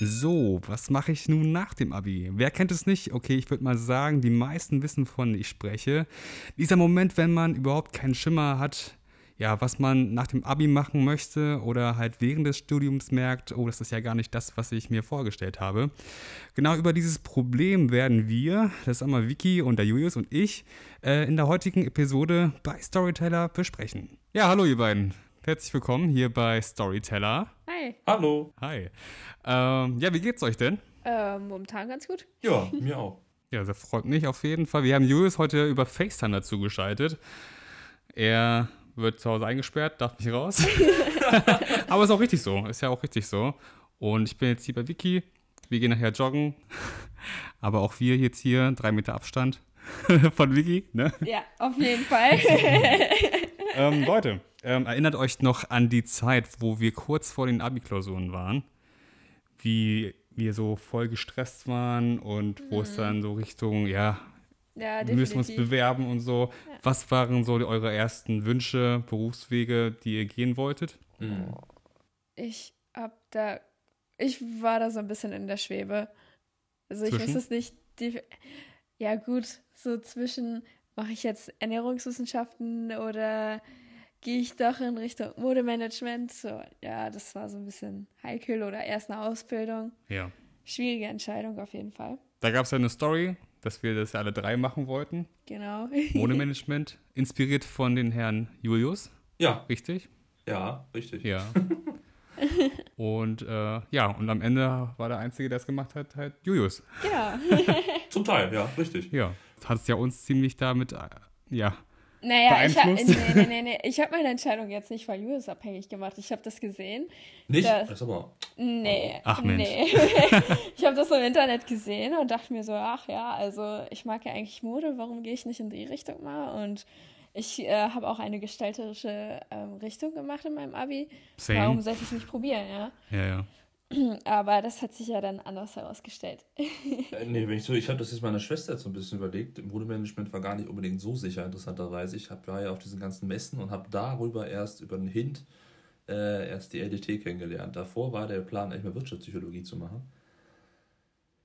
So, was mache ich nun nach dem Abi? Wer kennt es nicht? Okay, ich würde mal sagen, die meisten wissen, von ich spreche. Dieser Moment, wenn man überhaupt keinen Schimmer hat, ja, was man nach dem Abi machen möchte oder halt während des Studiums merkt, oh, das ist ja gar nicht das, was ich mir vorgestellt habe. Genau über dieses Problem werden wir, das ist einmal Vicky und der Julius und ich, äh, in der heutigen Episode bei Storyteller besprechen. Ja, hallo ihr beiden. Herzlich willkommen hier bei Storyteller. Hi. Hallo. Hi. Ähm, ja, wie geht's euch denn? Äh, momentan ganz gut. Ja, mir auch. Ja, das freut mich auf jeden Fall. Wir haben Julius heute über FaceTime dazu geschaltet. Er wird zu Hause eingesperrt, darf nicht raus. Aber ist auch richtig so. Ist ja auch richtig so. Und ich bin jetzt hier bei Vicky. Wir gehen nachher joggen. Aber auch wir jetzt hier, drei Meter Abstand von Vicky. Ne? Ja, auf jeden Fall. Ähm, Leute, ähm, erinnert euch noch an die Zeit, wo wir kurz vor den Abi-Klausuren waren, wie wir so voll gestresst waren und wo es dann so Richtung, ja, ja, wir müssen uns bewerben und so. Was waren so eure ersten Wünsche, Berufswege, die ihr gehen wolltet? Mhm. Ich hab da, ich war da so ein bisschen in der Schwebe. Also ich Zwischen? weiß es nicht. Die, ja gut, so zwischen mache ich jetzt Ernährungswissenschaften oder gehe ich doch in Richtung Modemanagement? So, ja, das war so ein bisschen heikel oder erst eine Ausbildung. Ja. Schwierige Entscheidung auf jeden Fall. Da gab es ja eine Story, dass wir das alle drei machen wollten. Genau. Modemanagement, inspiriert von den Herrn Julius, Ja, richtig? ja, richtig. Ja. Und äh, ja, und am Ende war der Einzige, der es gemacht hat, halt Julius. genau. Zum Teil, ja, richtig. Ja. Hat es ja uns ziemlich damit, äh, ja. Naja, ich habe nee, nee, nee. Ich hab meine Entscheidung jetzt nicht von Julius abhängig gemacht. Ich habe das gesehen. Nicht? Da- Das aber. Nee. Ach, Mensch. Nee. ich habe das im Internet gesehen und dachte mir so, ach ja, also ich mag ja eigentlich Mode, warum gehe ich nicht in die Richtung mal? Und ich äh, habe auch eine gestalterische ähm, Richtung gemacht in meinem Abi. Same. Warum sollte ich es nicht probieren, ja? Ja, ja. Aber das hat sich ja dann anders herausgestellt. Äh, nee, wenn ich so, ich habe das jetzt meiner Schwester jetzt so ein bisschen überlegt. Modemanagement war gar nicht unbedingt so sicher, interessanterweise. Ich hab, war ja auf diesen ganzen Messen und habe darüber erst über einen Hint äh, erst die LDT kennengelernt. Davor war der Plan, eigentlich mal Wirtschaftspsychologie zu machen.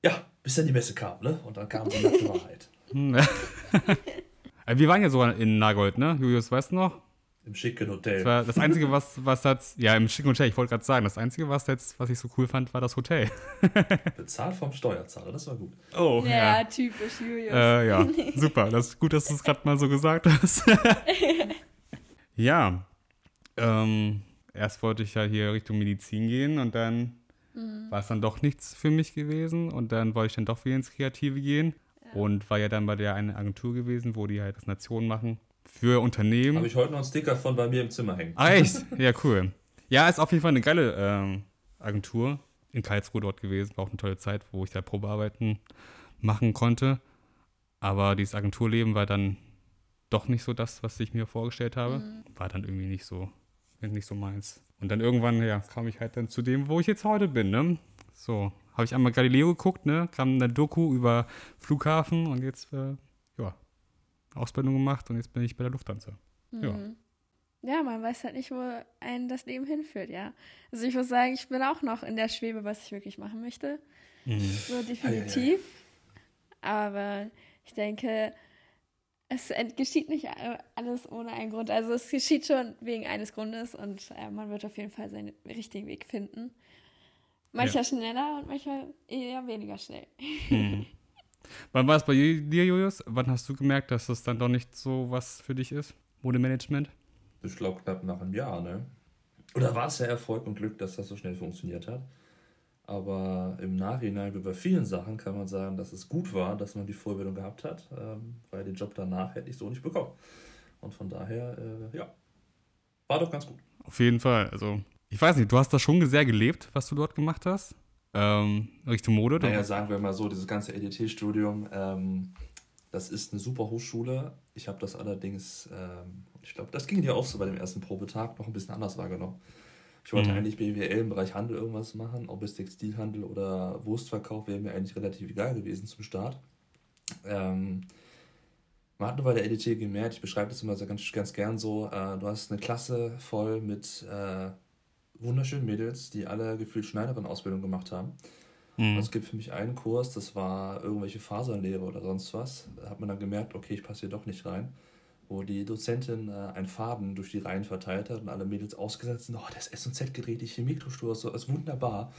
Ja, bis dann die Messe kam, ne? Und dann kam die nackte Wahrheit. Hm. Äh, wir waren ja sogar in Nagold, ne? Julius, weißt du noch? Im schicken Das Hotel. war das Einzige, was, was hat, ja, im schicken Hotel, ich wollte gerade sagen, das Einzige, was jetzt, was ich so cool fand, war das Hotel. Bezahlt vom Steuerzahler, das war gut. Oh, Ja, typisch Julius. Äh, ja, super. Das ist gut, dass du es gerade mal so gesagt hast. ja. Ähm, erst wollte ich ja hier Richtung Medizin gehen und dann war es dann doch nichts für mich gewesen und dann wollte ich dann doch wieder ins Kreative gehen und war ja dann bei der einen Agentur gewesen, wo die halt das Nationen machen für Unternehmen. Habe ich heute noch einen Sticker von bei mir im Zimmer hängen. Ah, echt? Ja, cool. Ja, ist auf jeden Fall eine geile ähm, Agentur. In Karlsruhe dort gewesen. War auch eine tolle Zeit, wo ich da Probearbeiten machen konnte. Aber dieses Agenturleben war dann doch nicht so das, was ich mir vorgestellt habe. War dann irgendwie nicht so, nicht so meins. Und dann irgendwann, ja, kam ich halt dann zu dem, wo ich jetzt heute bin, ne? So, habe ich einmal Galileo geguckt, ne? Kam eine Doku über Flughafen und jetzt, äh, ja, Ausbildung gemacht und jetzt bin ich bei der Lufthansa. Ja. Mhm. Ja, man weiß halt nicht, wo einen das Leben hinführt, ja. Also ich muss sagen, ich bin auch noch in der Schwebe, was ich wirklich machen möchte. Mhm. So definitiv. Aber ich denke, es geschieht nicht alles ohne einen Grund. Also es geschieht schon wegen eines Grundes und äh, man wird auf jeden Fall seinen richtigen Weg finden. Manchmal schneller und manchmal eher weniger schnell. Mhm. Wann war es bei dir, Julius? Wann hast du gemerkt, dass das dann doch nicht so was für dich ist? Modemanagement? Ich glaube knapp nach einem Jahr, ne? Oder war es ja Erfolg und Glück, dass das so schnell funktioniert hat? Aber im Nachhinein, wie bei vielen Sachen, kann man sagen, dass es gut war, dass man die Vorbildung gehabt hat, ähm, weil den Job danach hätte ich so nicht bekommen. Und von daher, äh, ja, war doch ganz gut. Auf jeden Fall. Also, ich weiß nicht, du hast das schon sehr gelebt, was du dort gemacht hast. Ähm, Richtung Mode. Naja, sagen wir mal so, dieses ganze EDT-Studium, ähm, das ist eine super Hochschule. Ich habe das allerdings, ähm, ich glaube, das ging dir auch so bei dem ersten Probetag noch ein bisschen anders wahrgenommen. Ich wollte Mhm. eigentlich BWL im Bereich Handel irgendwas machen, ob es Textilhandel oder Wurstverkauf wäre mir eigentlich relativ egal gewesen zum Start. Ähm, man hat nur bei der EDT gemerkt, ich beschreibe das immer so ganz, ganz gern so, äh, du hast eine Klasse voll mit äh, wunderschönen Mädels, die alle gefühlt Schneiderin-Ausbildung gemacht haben. Mhm. Es gibt für mich einen Kurs, das war irgendwelche Fasernlehre oder sonst was. Da hat man dann gemerkt, okay, ich passe hier doch nicht rein. Wo die Dozentin äh, einen Faden durch die Reihen verteilt hat und alle Mädels ausgesetzt sind, oh, das S&Z gedreht, die Chemiestruktur, so, ist wunderbar.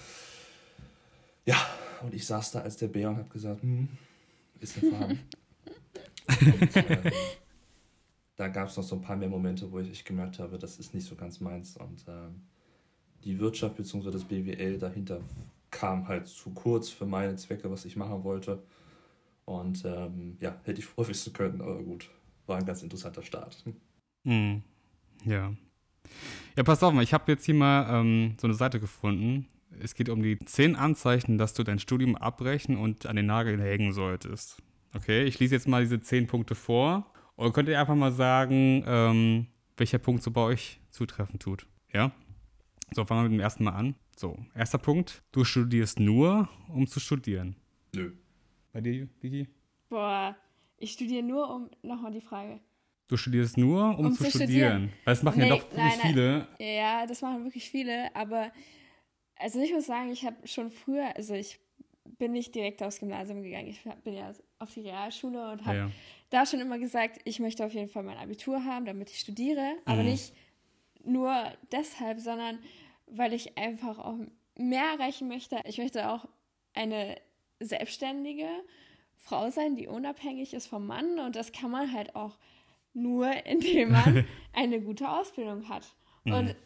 Ja, und ich saß da als der Bär und habe gesagt, hm, ist ein Faden. und, äh, da gab es noch so ein paar mehr Momente, wo ich, ich gemerkt habe, das ist nicht so ganz meins. Und äh, die Wirtschaft bzw. das BWL dahinter kam halt zu kurz für meine Zwecke, was ich machen wollte. Und ähm, ja, hätte ich vorher wissen können, aber gut, war ein ganz interessanter Start. Mhm. Ja. Ja, pass auf mal, ich habe jetzt hier mal ähm, so eine Seite gefunden. Es geht um die zehn Anzeichen, dass du dein Studium abbrechen und an den Nagel hängen solltest. Okay, ich lese jetzt mal diese zehn Punkte vor. Und könnt ihr einfach mal sagen, ähm, welcher Punkt so bei euch zutreffen tut? Ja? So, fangen wir mit dem ersten Mal an. So, erster Punkt. Du studierst nur, um zu studieren. Nö. Bei dir, Vicky? Boah, ich studiere nur, um. Nochmal die Frage. Du studierst nur, um, um zu, zu, studieren. studieren. Weil das machen nee, ja doch wirklich viele. Ja, das machen wirklich viele, aber also ich muss sagen, ich habe schon früher, also ich bin nicht direkt aufs Gymnasium gegangen. Ich bin ja auf die Realschule und habe ja, ja. da schon immer gesagt, ich möchte auf jeden Fall mein Abitur haben, damit ich studiere, aber mhm. nicht nur deshalb, sondern weil ich einfach auch mehr erreichen möchte. Ich möchte auch eine selbstständige Frau sein, die unabhängig ist vom Mann. Und das kann man halt auch nur, indem man eine gute Ausbildung hat. Mhm. Und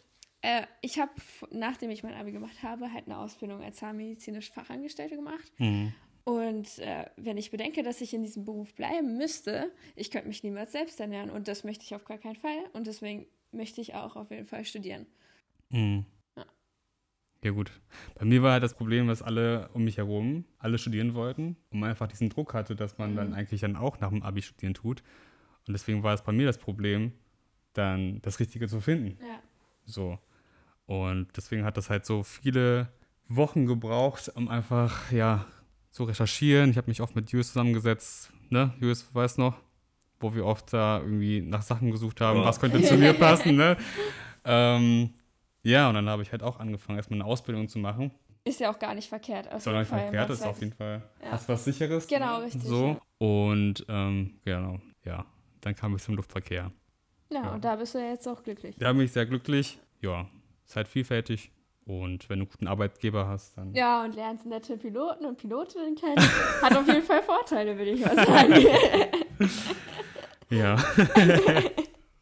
äh, ich habe, nachdem ich mein Abi gemacht habe, halt eine Ausbildung als zahnmedizinische Fachangestellte gemacht. Mhm. Und äh, wenn ich bedenke, dass ich in diesem Beruf bleiben müsste, ich könnte mich niemals selbst ernähren. Und das möchte ich auf gar keinen Fall. Und deswegen möchte ich auch auf jeden Fall studieren. Mhm. Ja gut. Bei mir war halt das Problem, dass alle um mich herum alle studieren wollten und man einfach diesen Druck hatte, dass man mhm. dann eigentlich dann auch nach dem Abi studieren tut. Und deswegen war es bei mir das Problem, dann das Richtige zu finden. Ja. So. Und deswegen hat das halt so viele Wochen gebraucht, um einfach, ja, zu recherchieren. Ich habe mich oft mit Jules zusammengesetzt, ne? Jules weiß noch, wo wir oft da irgendwie nach Sachen gesucht haben, ja. was könnte zu mir passen, ne? Ähm, ja, und dann habe ich halt auch angefangen, erstmal eine Ausbildung zu machen. Ist ja auch gar nicht verkehrt. Ist gar nicht verkehrt, ist auf jeden Fall. Ja. Hast was Sicheres. Genau, richtig. So. Ja. Und ähm, genau, ja. Dann kam ich zum Luftverkehr. Ja, ja, und da bist du ja jetzt auch glücklich. Da bin ich sehr glücklich. Ja, ist halt vielfältig. Und wenn du einen guten Arbeitgeber hast, dann. Ja, und lernst nette Piloten und Pilotinnen kennen. Hat auf jeden Fall Vorteile, würde ich mal sagen. ja.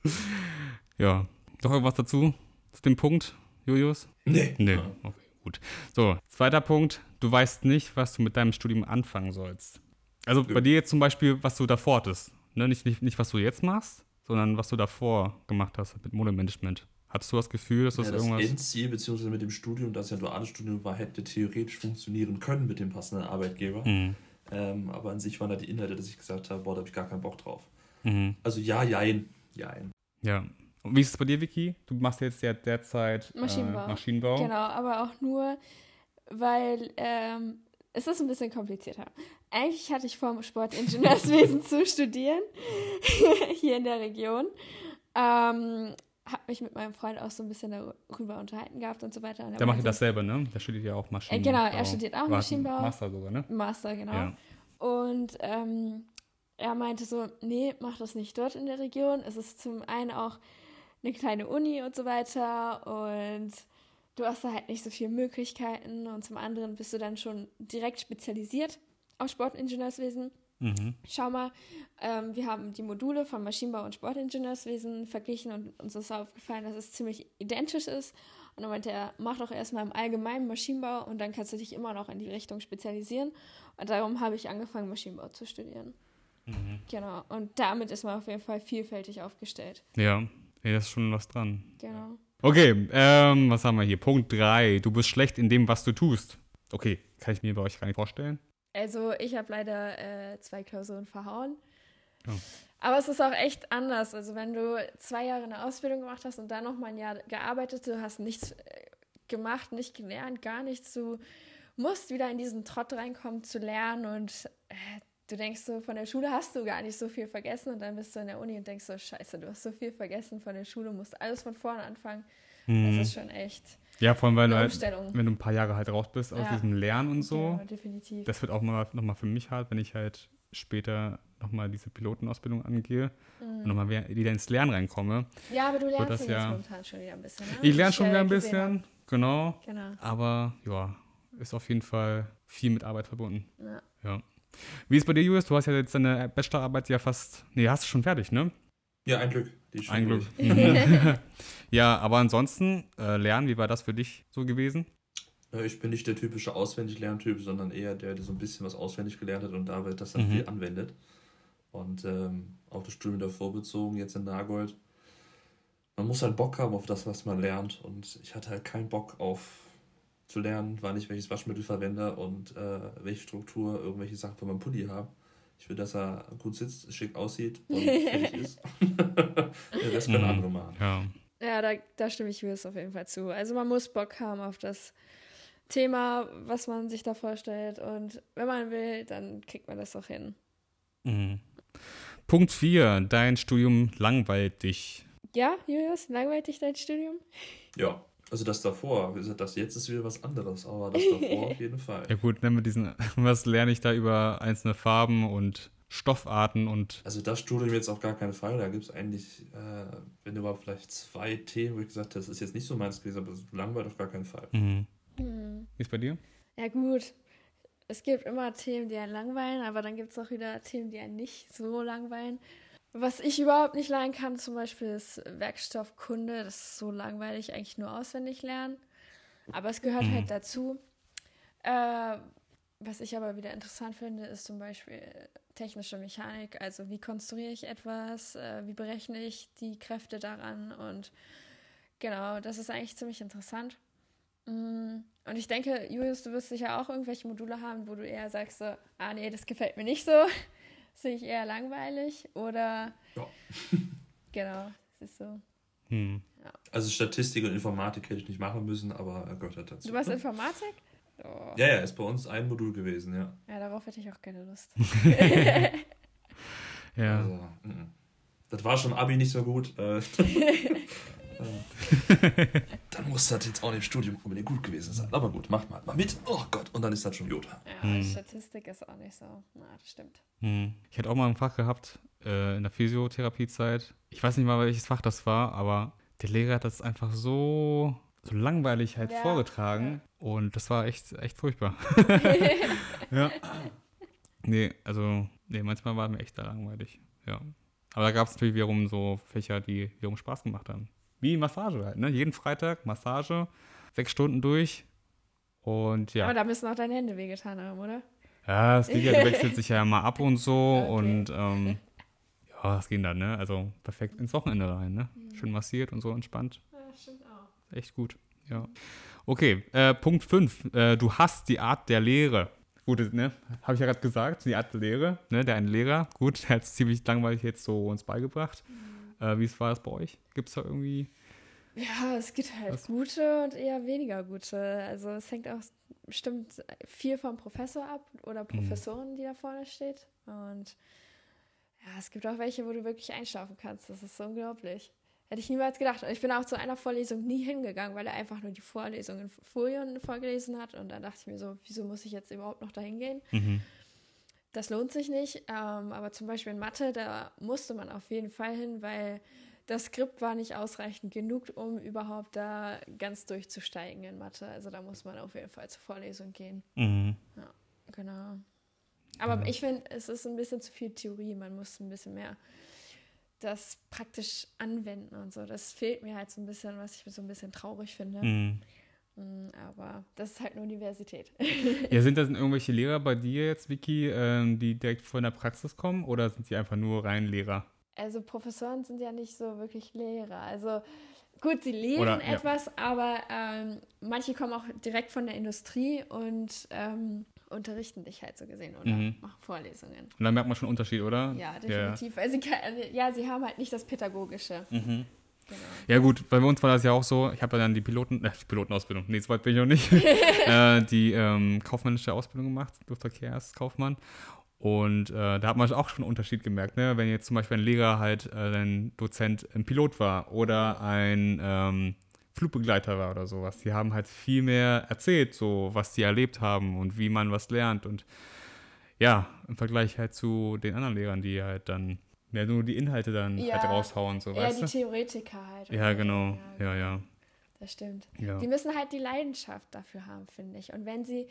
ja. Noch irgendwas dazu? Zu dem Punkt, Julius? Nee. Nee, okay, gut. So, zweiter Punkt. Du weißt nicht, was du mit deinem Studium anfangen sollst. Also bei dir jetzt zum Beispiel, was du davor hattest. Ne? Nicht, nicht, nicht, was du jetzt machst, sondern was du davor gemacht hast mit Modemanagement. Hattest du das Gefühl, dass das, ja, das irgendwas. Das Endziel, beziehungsweise mit dem Studium, das ja duales Studium war, hätte theoretisch funktionieren können mit dem passenden Arbeitgeber. Mhm. Ähm, aber an sich waren da die Inhalte, dass ich gesagt habe, boah, da habe ich gar keinen Bock drauf. Mhm. Also ja, jein. Jein. Ja, wie ist es bei dir, Vicky? Du machst jetzt ja derzeit Maschinenbau. Äh, Maschinenbau. Genau, aber auch nur, weil ähm, es ist ein bisschen komplizierter. Eigentlich hatte ich vor, Sportingenieurswesen zu studieren, hier in der Region. Ähm, habe mich mit meinem Freund auch so ein bisschen darüber unterhalten gehabt und so weiter. Und der macht ja dasselbe, ne? Der studiert ja auch Maschinenbau. Äh, genau, er studiert auch Maschinenbau. Master sogar, ne? Master, genau. Ja. Und ähm, er meinte so, nee, mach das nicht dort in der Region. Es ist zum einen auch eine kleine Uni und so weiter und du hast da halt nicht so viele Möglichkeiten und zum anderen bist du dann schon direkt spezialisiert auf Sportingenieurswesen. Mhm. Schau mal, ähm, wir haben die Module von Maschinenbau und Sportingenieurswesen verglichen und uns ist aufgefallen, dass es ziemlich identisch ist. Und dann meinte er, mach doch erstmal im Allgemeinen Maschinenbau und dann kannst du dich immer noch in die Richtung spezialisieren. Und darum habe ich angefangen, Maschinenbau zu studieren. Mhm. Genau. Und damit ist man auf jeden Fall vielfältig aufgestellt. Ja, ja, da ist schon was dran. Genau. Okay, ähm, was haben wir hier? Punkt 3. Du bist schlecht in dem, was du tust. Okay, kann ich mir bei euch gar nicht vorstellen. Also, ich habe leider äh, zwei Klausuren verhauen. Oh. Aber es ist auch echt anders. Also, wenn du zwei Jahre eine Ausbildung gemacht hast und dann noch mal ein Jahr gearbeitet, du hast nichts äh, gemacht, nicht gelernt, gar nichts. Du musst wieder in diesen Trott reinkommen zu lernen und äh, du denkst so, von der Schule hast du gar nicht so viel vergessen und dann bist du in der Uni und denkst so, scheiße, du hast so viel vergessen von der Schule, musst alles von vorne anfangen. Mhm. Das ist schon echt. Ja, vor allem, weil du halt, wenn du ein paar Jahre halt raus bist aus Ja. diesem Lernen und so, Ja, definitiv. das wird auch mal nochmal für mich hart, wenn ich halt später nochmal diese Pilotenausbildung angehe Mhm. und nochmal wieder ins Lernen reinkomme. ja, aber du lernst das ja momentan schon wieder ein bisschen. Ne? Ich lerne schon wieder ein bisschen, genau. Genau. aber ja, ist auf jeden Fall viel mit Arbeit verbunden. Ja. Ja. Wie ist bei dir, Julius? Du hast ja jetzt deine Bachelorarbeit ja fast, nee, hast du schon fertig, ne? Ja, ein Glück. Ein Glück. Mhm. ja, aber ansonsten, äh, Lernen, wie war das für dich so gewesen? Ja, Ich bin nicht der typische Auswendig-Lerntyp, sondern eher der, der so ein bisschen was auswendig gelernt hat und dabei das dann Mhm. viel anwendet. Und ähm, auch das Studium davor bezogen, jetzt in Nagold. Man muss halt Bock haben auf das, was man lernt. Und ich hatte halt keinen Bock auf zu lernen, wann ich welches Waschmittel verwende und äh, welche Struktur irgendwelche Sachen für meinen Pulli habe. Ich will, dass er gut sitzt, schick aussieht und fertig ist. Der Rest können Mhm. andere machen. Ja. Ja, da, da stimme ich Julius auf jeden Fall zu. Also man muss Bock haben auf das Thema, was man sich da vorstellt. Und wenn man will, dann kriegt man das auch hin. Mhm. Punkt 4. Dein Studium langweilt dich. Ja, Julius, langweilt dich dein Studium? Ja, also das davor, wie gesagt, das jetzt ist wieder was anderes, aber das davor auf jeden Fall. Ja gut, ne, mit diesen, was lerne ich da über einzelne Farben und Stoffarten und Also das Studium jetzt auf gar keinen Fall. Da gibt es eigentlich, äh, wenn überhaupt vielleicht zwei Themen, wo ich gesagt habe, das ist jetzt nicht so meins gewesen, aber es langweilt auf gar keinen Fall. mhm. Hm. wie ist bei dir? Ja, gut. Es gibt immer Themen, die einen langweilen, aber dann gibt es auch wieder Themen, die einen nicht so langweilen. Was ich überhaupt nicht leiden kann, zum Beispiel ist Werkstoffkunde. Das ist so langweilig, eigentlich nur auswendig lernen. Aber es gehört Mhm. halt dazu. Äh, was ich aber wieder interessant finde, ist zum Beispiel technische Mechanik. Also wie konstruiere ich etwas, äh, wie berechne ich die Kräfte daran und genau, das ist eigentlich ziemlich interessant. Mm, Und ich denke, Julius, du wirst sicher auch irgendwelche Module haben, wo du eher sagst so, ah nee, das gefällt mir nicht so, finde ich eher langweilig oder Ja. genau, das ist so. Hm. Also Statistik und Informatik hätte ich nicht machen müssen, aber gehört halt dazu. Du warst Informatik? Oh. ja, ja, ist bei uns ein Modul gewesen, ja. Ja, darauf hätte ich auch keine Lust. Ja. Also, das war schon Abi nicht so gut. Dann muss das jetzt auch im Studium unbedingt gut gewesen sein. Aber gut, macht mal, mal mit. Oh Gott, und dann ist das schon gut. Ja, Hm. Statistik ist auch nicht so. Na, das stimmt. Hm. Ich hatte auch mal ein Fach gehabt äh, in der Physiotherapiezeit. Ich weiß nicht mal, welches Fach das war, aber der Lehrer hat das einfach so, so langweilig halt Ja, vorgetragen. Und das war echt, echt furchtbar. ja. Nee, also, nee, manchmal war mir echt da langweilig. Ja. Aber da gab es natürlich wiederum so Fächer, die wiederum Spaß gemacht haben. Wie Massage halt, ne? Jeden Freitag Massage, sechs Stunden durch. Und ja. Aber da müssen auch deine Hände wehgetan haben, oder? Ja, es geht ja, wechselt sich ja mal ab und so Okay. und ähm, ja, das ging dann, ne? Also perfekt ins Wochenende rein, ne? Schön massiert und so entspannt. Ja, stimmt auch. Echt gut, ja. Okay, äh, Punkt 5. Äh, du hast die Art der Lehre. Gut, ne? Habe ich ja gerade gesagt, die Art der Lehre, ne? Der eine Lehrer, gut, der hat es ziemlich langweilig jetzt so uns beigebracht. Äh, wie war das bei euch? Gibt es da irgendwie. Ja, es gibt halt Was? gute und eher weniger gute. Also es hängt auch bestimmt viel vom Professor ab oder Professorin, die da vorne steht. Und ja, es gibt auch welche, wo du wirklich einschlafen kannst. Das ist so unglaublich. Hätte ich niemals gedacht. Und ich bin auch zu einer Vorlesung nie hingegangen, weil er einfach nur die Vorlesung in Folien vorgelesen hat. Und dann dachte ich mir so, wieso muss ich jetzt überhaupt noch dahin gehen? Mhm. Das lohnt sich nicht. Ähm, aber zum Beispiel in Mathe, da musste man auf jeden Fall hin, weil das Skript war nicht ausreichend genug, um überhaupt da ganz durchzusteigen in Mathe. Also da muss man auf jeden Fall zur Vorlesung gehen. Mhm. Genau. Aber Ja. ich finde, es ist ein bisschen zu viel Theorie. Man muss ein bisschen mehr das praktisch anwenden und so. Das fehlt mir halt so ein bisschen, was ich so ein bisschen traurig finde. Mhm. Mm, Aber das ist halt eine Universität. Ja, sind das denn irgendwelche Lehrer bei dir jetzt, Vicky, ähm, die direkt von der Praxis kommen oder sind die einfach nur rein Lehrer? Also Professoren sind ja nicht so wirklich Lehrer. Also gut, sie lehren Oder, ja. etwas, aber ähm, manche kommen auch direkt von der Industrie und ähm, unterrichten dich halt so gesehen oder Mhm. machen Vorlesungen. Und dann merkt man schon einen Unterschied, oder? Ja, definitiv. Also, sie kann- ja, sie haben halt nicht das Pädagogische. Mhm. Genau. Ja gut, bei uns war das ja auch so, ich habe ja dann die Piloten, äh, Pilotenausbildung, nee, so weit bin ich noch nicht, äh, die ähm, kaufmännische Ausbildung gemacht, Luftverkehrskaufmann. Und äh, da hat man auch schon einen Unterschied gemerkt, ne? wenn jetzt zum Beispiel ein Lehrer halt äh, ein Dozent ein Pilot war oder ein ähm, Flugbegleiter war oder sowas. Die haben halt viel mehr erzählt, so was die erlebt haben und wie man was lernt. Und ja, im Vergleich halt zu den anderen Lehrern, die halt dann ja, nur die Inhalte dann Ja, halt raushauen, so Ja, weißt die du? Theoretiker halt. Ja, genau. Ja, ja. Das stimmt. ja. Die müssen halt die Leidenschaft dafür haben, finde ich. Und wenn sie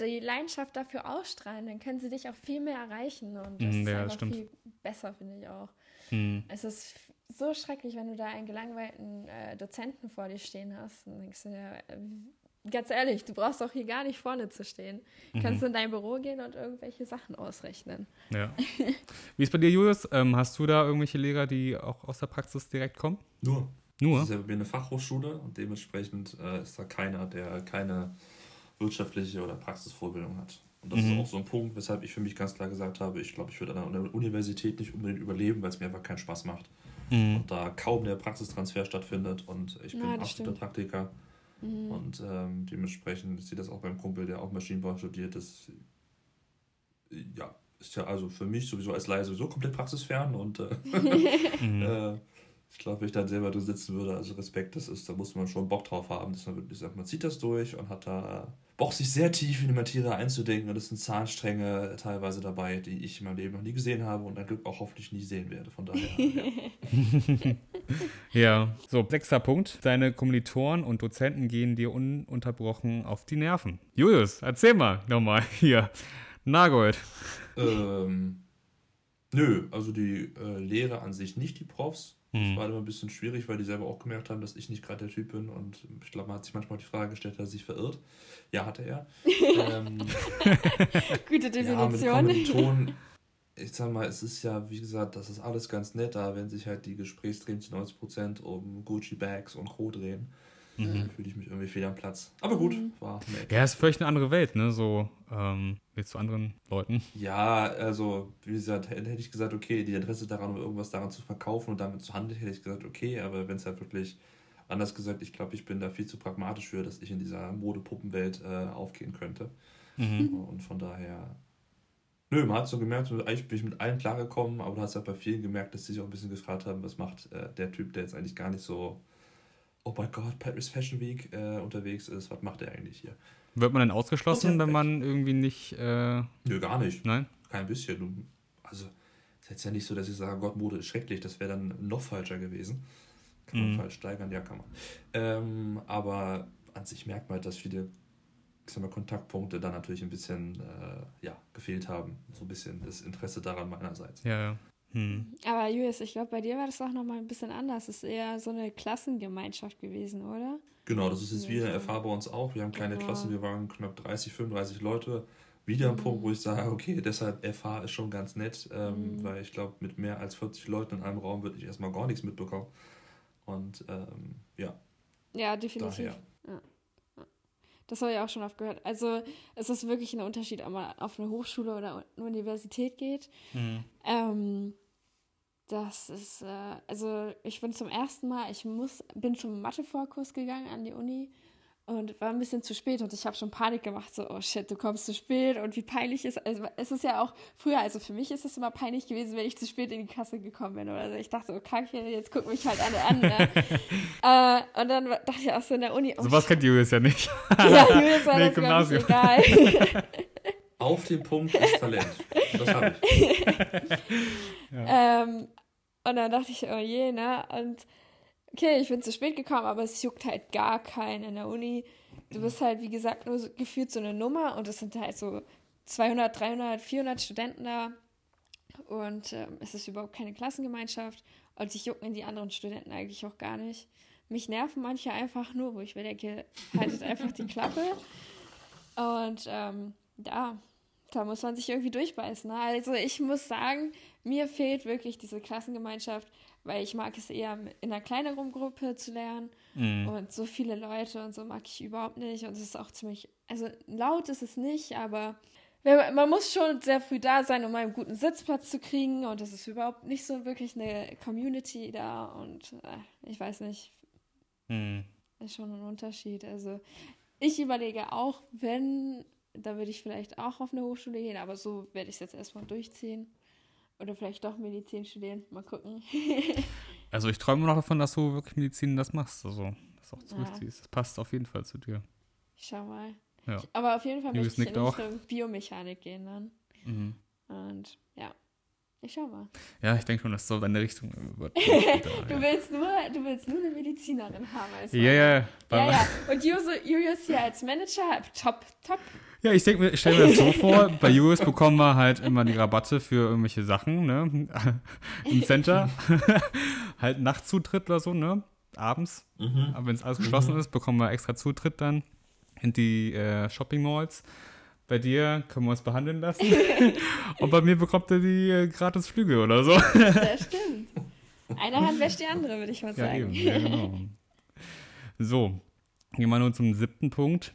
die Leidenschaft dafür ausstrahlen, dann können sie dich auch viel mehr erreichen. Und das ist ja, einfach stimmt. viel besser, finde ich auch. Hm. Es ist so schrecklich, wenn du da einen gelangweilten äh, Dozenten vor dir stehen hast. Und denkst ja, äh, ganz ehrlich, du brauchst doch hier gar nicht vorne zu stehen. Mhm. Kannst in dein Büro gehen und irgendwelche Sachen ausrechnen. ja. Wie ist bei dir, Julius? Ähm, hast du da irgendwelche Lehrer, die auch aus der Praxis direkt kommen? Nur. Nur? Das ist ja bei mir eine Fachhochschule und dementsprechend äh, ist da keiner, der keine wirtschaftliche oder Praxisvorbildung hat. Und das Mhm. ist auch so ein Punkt, weshalb ich für mich ganz klar gesagt habe, ich glaube, ich würde an der Universität nicht unbedingt überleben, weil es mir einfach keinen Spaß macht. Mhm. Und da kaum der Praxistransfer stattfindet und ich bin Ja, das absoluter stimmt. Praktiker. Mhm. Und ähm, dementsprechend ich sehe das auch beim Kumpel, der auch Maschinenbau studiert, das ja, ist ja also für mich sowieso als Laie sowieso komplett praxisfern und äh, Mhm. äh, ich glaube, wenn ich dann selber drin sitzen würde, also Respekt, das ist, da muss man schon Bock drauf haben, dass man wirklich sagt, man zieht das durch und hat da Bock, sich sehr tief in die Materie einzudenken und es sind Zahnstränge teilweise dabei, die ich in meinem Leben noch nie gesehen habe und ein Glück auch hoffentlich nie sehen werde. Von daher, ja. Ja, so, sechster Punkt. Deine Kommilitonen und Dozenten gehen dir ununterbrochen auf die Nerven. Julius, erzähl mal nochmal hier. Nagold. ähm, nö, also die äh, Lehre an sich nicht, die Profs. Das Hm. war immer ein bisschen schwierig, weil die selber auch gemerkt haben, dass ich nicht gerade der Typ bin. Und ich glaube, man hat sich manchmal die Frage gestellt, hat er sich verirrt? Ja, hatte er. ähm, Gute Ja, mit Definition. Kommilitonen, ich sag mal, es ist ja, wie gesagt, das ist alles ganz nett, da wenn sich halt die Gesprächsthemen zu 90% um Gucci-Bags und Co. drehen, Mhm. fühle ich mich irgendwie fehl am Platz. Aber gut, war nett. Ja, ist völlig eine andere Welt, ne? So, ähm, jetzt zu anderen Leuten. Ja, also, wie gesagt, hätte ich gesagt, okay, die Adresse daran, um irgendwas daran zu verkaufen und damit zu handeln, hätte ich gesagt, okay, aber wenn es halt wirklich, anders gesagt, ich glaube, ich bin da viel zu pragmatisch für, dass ich in dieser Modepuppenwelt äh, aufgehen könnte. Mhm. Und von daher. Nö, man hat so gemerkt, eigentlich bin ich mit allen klargekommen, aber du hast halt bei vielen gemerkt, dass sie sich auch ein bisschen gefragt haben, was macht äh, der Typ, der jetzt eigentlich gar nicht so, oh mein Gott, Paris Fashion Week äh, unterwegs ist, was macht der eigentlich hier? Wird man dann ausgeschlossen, wenn man irgendwie nicht, äh, Nö, gar nicht. nein? Kein bisschen. Also, es ist jetzt ja nicht so, dass ich sage, Gott, Mode ist schrecklich, das wäre dann noch falscher gewesen. Kann man Mhm. falsch steigern? Ja, kann man. Ähm, aber an sich merkt man halt, dass viele mal, Kontaktpunkte dann natürlich ein bisschen äh, ja, gefehlt haben. So ein bisschen das Interesse daran meinerseits. Ja, ja. Hm. Aber Julius, ich glaube, bei dir war das auch nochmal ein bisschen anders. Es ist eher so eine Klassengemeinschaft gewesen, oder? Genau, das ist jetzt wie in der Ja. FH bei uns auch. Wir haben kleine Genau. Klassen, wir waren knapp 30, 35 Leute. Wieder ein Mhm. Punkt, wo ich sage, okay, deshalb FH ist schon ganz nett, ähm, Mhm. weil ich glaube, mit mehr als 40 Leuten in einem Raum würde ich erstmal gar nichts mitbekommen. Und ähm, ja, Ja, definitiv. daher. Das habe ich auch schon oft gehört. Also es ist wirklich ein Unterschied, ob man auf eine Hochschule oder eine Universität geht. Hm. Ähm, das ist, äh, also ich bin zum ersten Mal, ich muss, bin zum Mathe-Vorkurs gegangen an die Uni und war ein bisschen zu spät und ich habe schon Panik gemacht, so, oh shit, du kommst zu spät und wie peinlich ist, also es ist ja auch früher, also für mich ist es immer peinlich gewesen, wenn ich zu spät in die Kasse gekommen bin oder so. Ich dachte, oh kacke, jetzt gucken mich halt alle an. Ne? äh, und dann dachte ich auch so in der Uni, oh Sowas kennt Julius ja nicht. ja, Julius war Nee, das, Gymnasium. egal. Auf den Punkt ist Talent. Das habe ich. Ähm, und dann dachte ich, oh je, ne? Und okay, ich bin zu spät gekommen, aber es juckt halt gar keinen in der Uni. Du bist halt, wie gesagt, nur so, gefühlt so eine Nummer und es sind halt so 200, 300, 400 Studenten da. Und ähm, es ist überhaupt keine Klassengemeinschaft. Und sich jucken die anderen Studenten eigentlich auch gar nicht. Mich nerven manche einfach nur, wo ich mir denke, haltet einfach die Klappe. Und ähm, ja, da muss man sich irgendwie durchbeißen. Ne? Also ich muss sagen, mir fehlt wirklich diese Klassengemeinschaft, weil ich mag es eher in einer kleineren Gruppe zu lernen. Hm. Und so viele Leute und so mag ich überhaupt nicht. Und es ist auch ziemlich, also laut ist es nicht, aber man, man muss schon sehr früh da sein, um einen guten Sitzplatz zu kriegen. Und es ist überhaupt nicht so wirklich eine Community da. Und äh, ich weiß nicht, Hm. ist schon ein Unterschied. Also ich überlege auch, wenn, da würde ich vielleicht auch auf eine Hochschule gehen, aber so werde ich es jetzt erstmal durchziehen. Oder vielleicht doch Medizin studieren. Mal gucken. Also ich träume noch davon, dass du wirklich Medizin das machst. Also, das auch zurückziehst. Das passt auf jeden Fall zu dir. Ich schau mal. Ja. Ich, aber auf jeden Fall möchte ich in. Richtung Biomechanik gehen dann. Mhm. Und ja, ich schau mal. Ja, ich denke schon, dass so deine Richtung wird. Du ja. willst nur, du willst nur eine Medizinerin haben als ja, ja. Ja, Weil- ja. Und Julius, Julius hier als Manager, top, top. Ja, ich denke mir, ich stelle mir das so vor, bei US bekommen wir halt immer die Rabatte für irgendwelche Sachen, ne? Im Center. halt Nachtzutritt oder so, ne? Abends. Mhm. Aber wenn es alles geschlossen ist, bekommen wir extra Zutritt dann in die äh, Shopping Malls. Bei dir können wir uns behandeln lassen. Und bei mir bekommt er die äh, gratis Flüge oder so. Das stimmt. Eine Hand wäscht die andere, würde ich mal Ja, sagen. eben. Ja, genau. So, gehen wir nun zum siebten Punkt.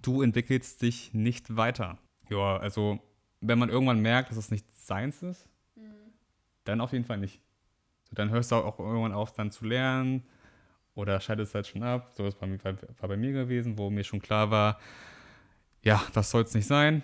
Du entwickelst dich nicht weiter. Ja, also, wenn man irgendwann merkt, dass es nicht seins ist, dann auf jeden Fall nicht. So, dann hörst du auch irgendwann auf, dann zu lernen oder scheidest halt schon ab. So ist bei mir, war bei mir gewesen, wo mir schon klar war, ja, das soll es nicht sein.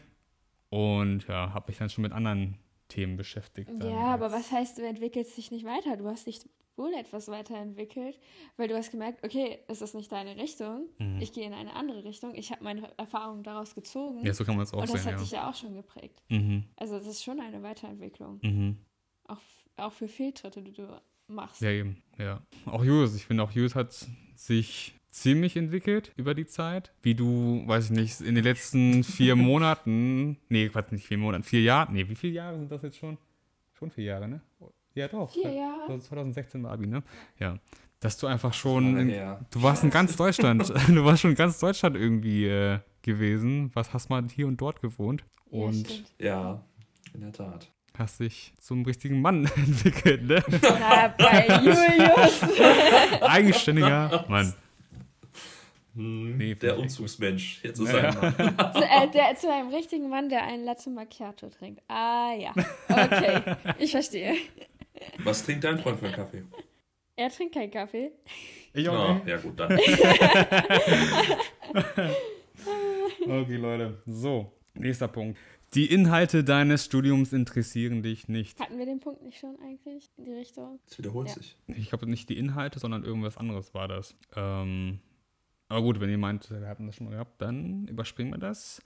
Und ja, habe mich dann schon mit anderen Themen beschäftigt. Ja, aber was heißt, du entwickelst dich nicht weiter? Du hast dich wohl etwas weiterentwickelt, weil du hast gemerkt, okay, es ist nicht deine Richtung, Mhm. ich gehe in eine andere Richtung, ich habe meine Erfahrungen daraus gezogen Ja, so kann man es auch und das sehen, hat ja. dich ja auch schon geprägt. Mhm, Also das ist schon eine Weiterentwicklung, mhm. auch, auch für Fehltritte, die du machst. Ja, eben, ja. Auch Julius, ich finde auch Julius hat sich ziemlich entwickelt über die Zeit. Wie du, weiß ich nicht, in den letzten vier Monaten, nee, Quatsch, nicht vier Monaten, vier Jahre, nee, wie viele Jahre sind das jetzt schon? Schon vier Jahre, ne? Ja, doch. Vier Jahre? Also 2016 war Abi, ne? Ja. Dass du einfach schon, in, du warst in ganz Deutschland, du warst schon in ganz Deutschland irgendwie äh, gewesen, was hast mal hier und dort gewohnt Ja, und stimmt. Ja, in der Tat. hast dich zum richtigen Mann entwickelt, ne? Na, bei Julius. Eigenständiger Mann. Hm, Nee, der Umzugsmensch. Jetzt ist Ja. er Mann. zu, äh, der, zu einem richtigen Mann, der einen Latte Macchiato trinkt. Ah ja, okay, ich verstehe. Was trinkt dein Freund für einen Kaffee? Er trinkt keinen Kaffee. Ich auch Ja, nicht. ja gut, dann. Okay, Leute. So, nächster Punkt. Die Inhalte deines Studiums interessieren dich nicht. Hatten wir den Punkt nicht schon eigentlich in die Richtung? Es wiederholt Ja. sich. Ich glaube nicht die Inhalte, sondern irgendwas anderes war das. Ähm, aber gut, wenn ihr meint, wir hatten das schon mal gehabt, dann überspringen wir das.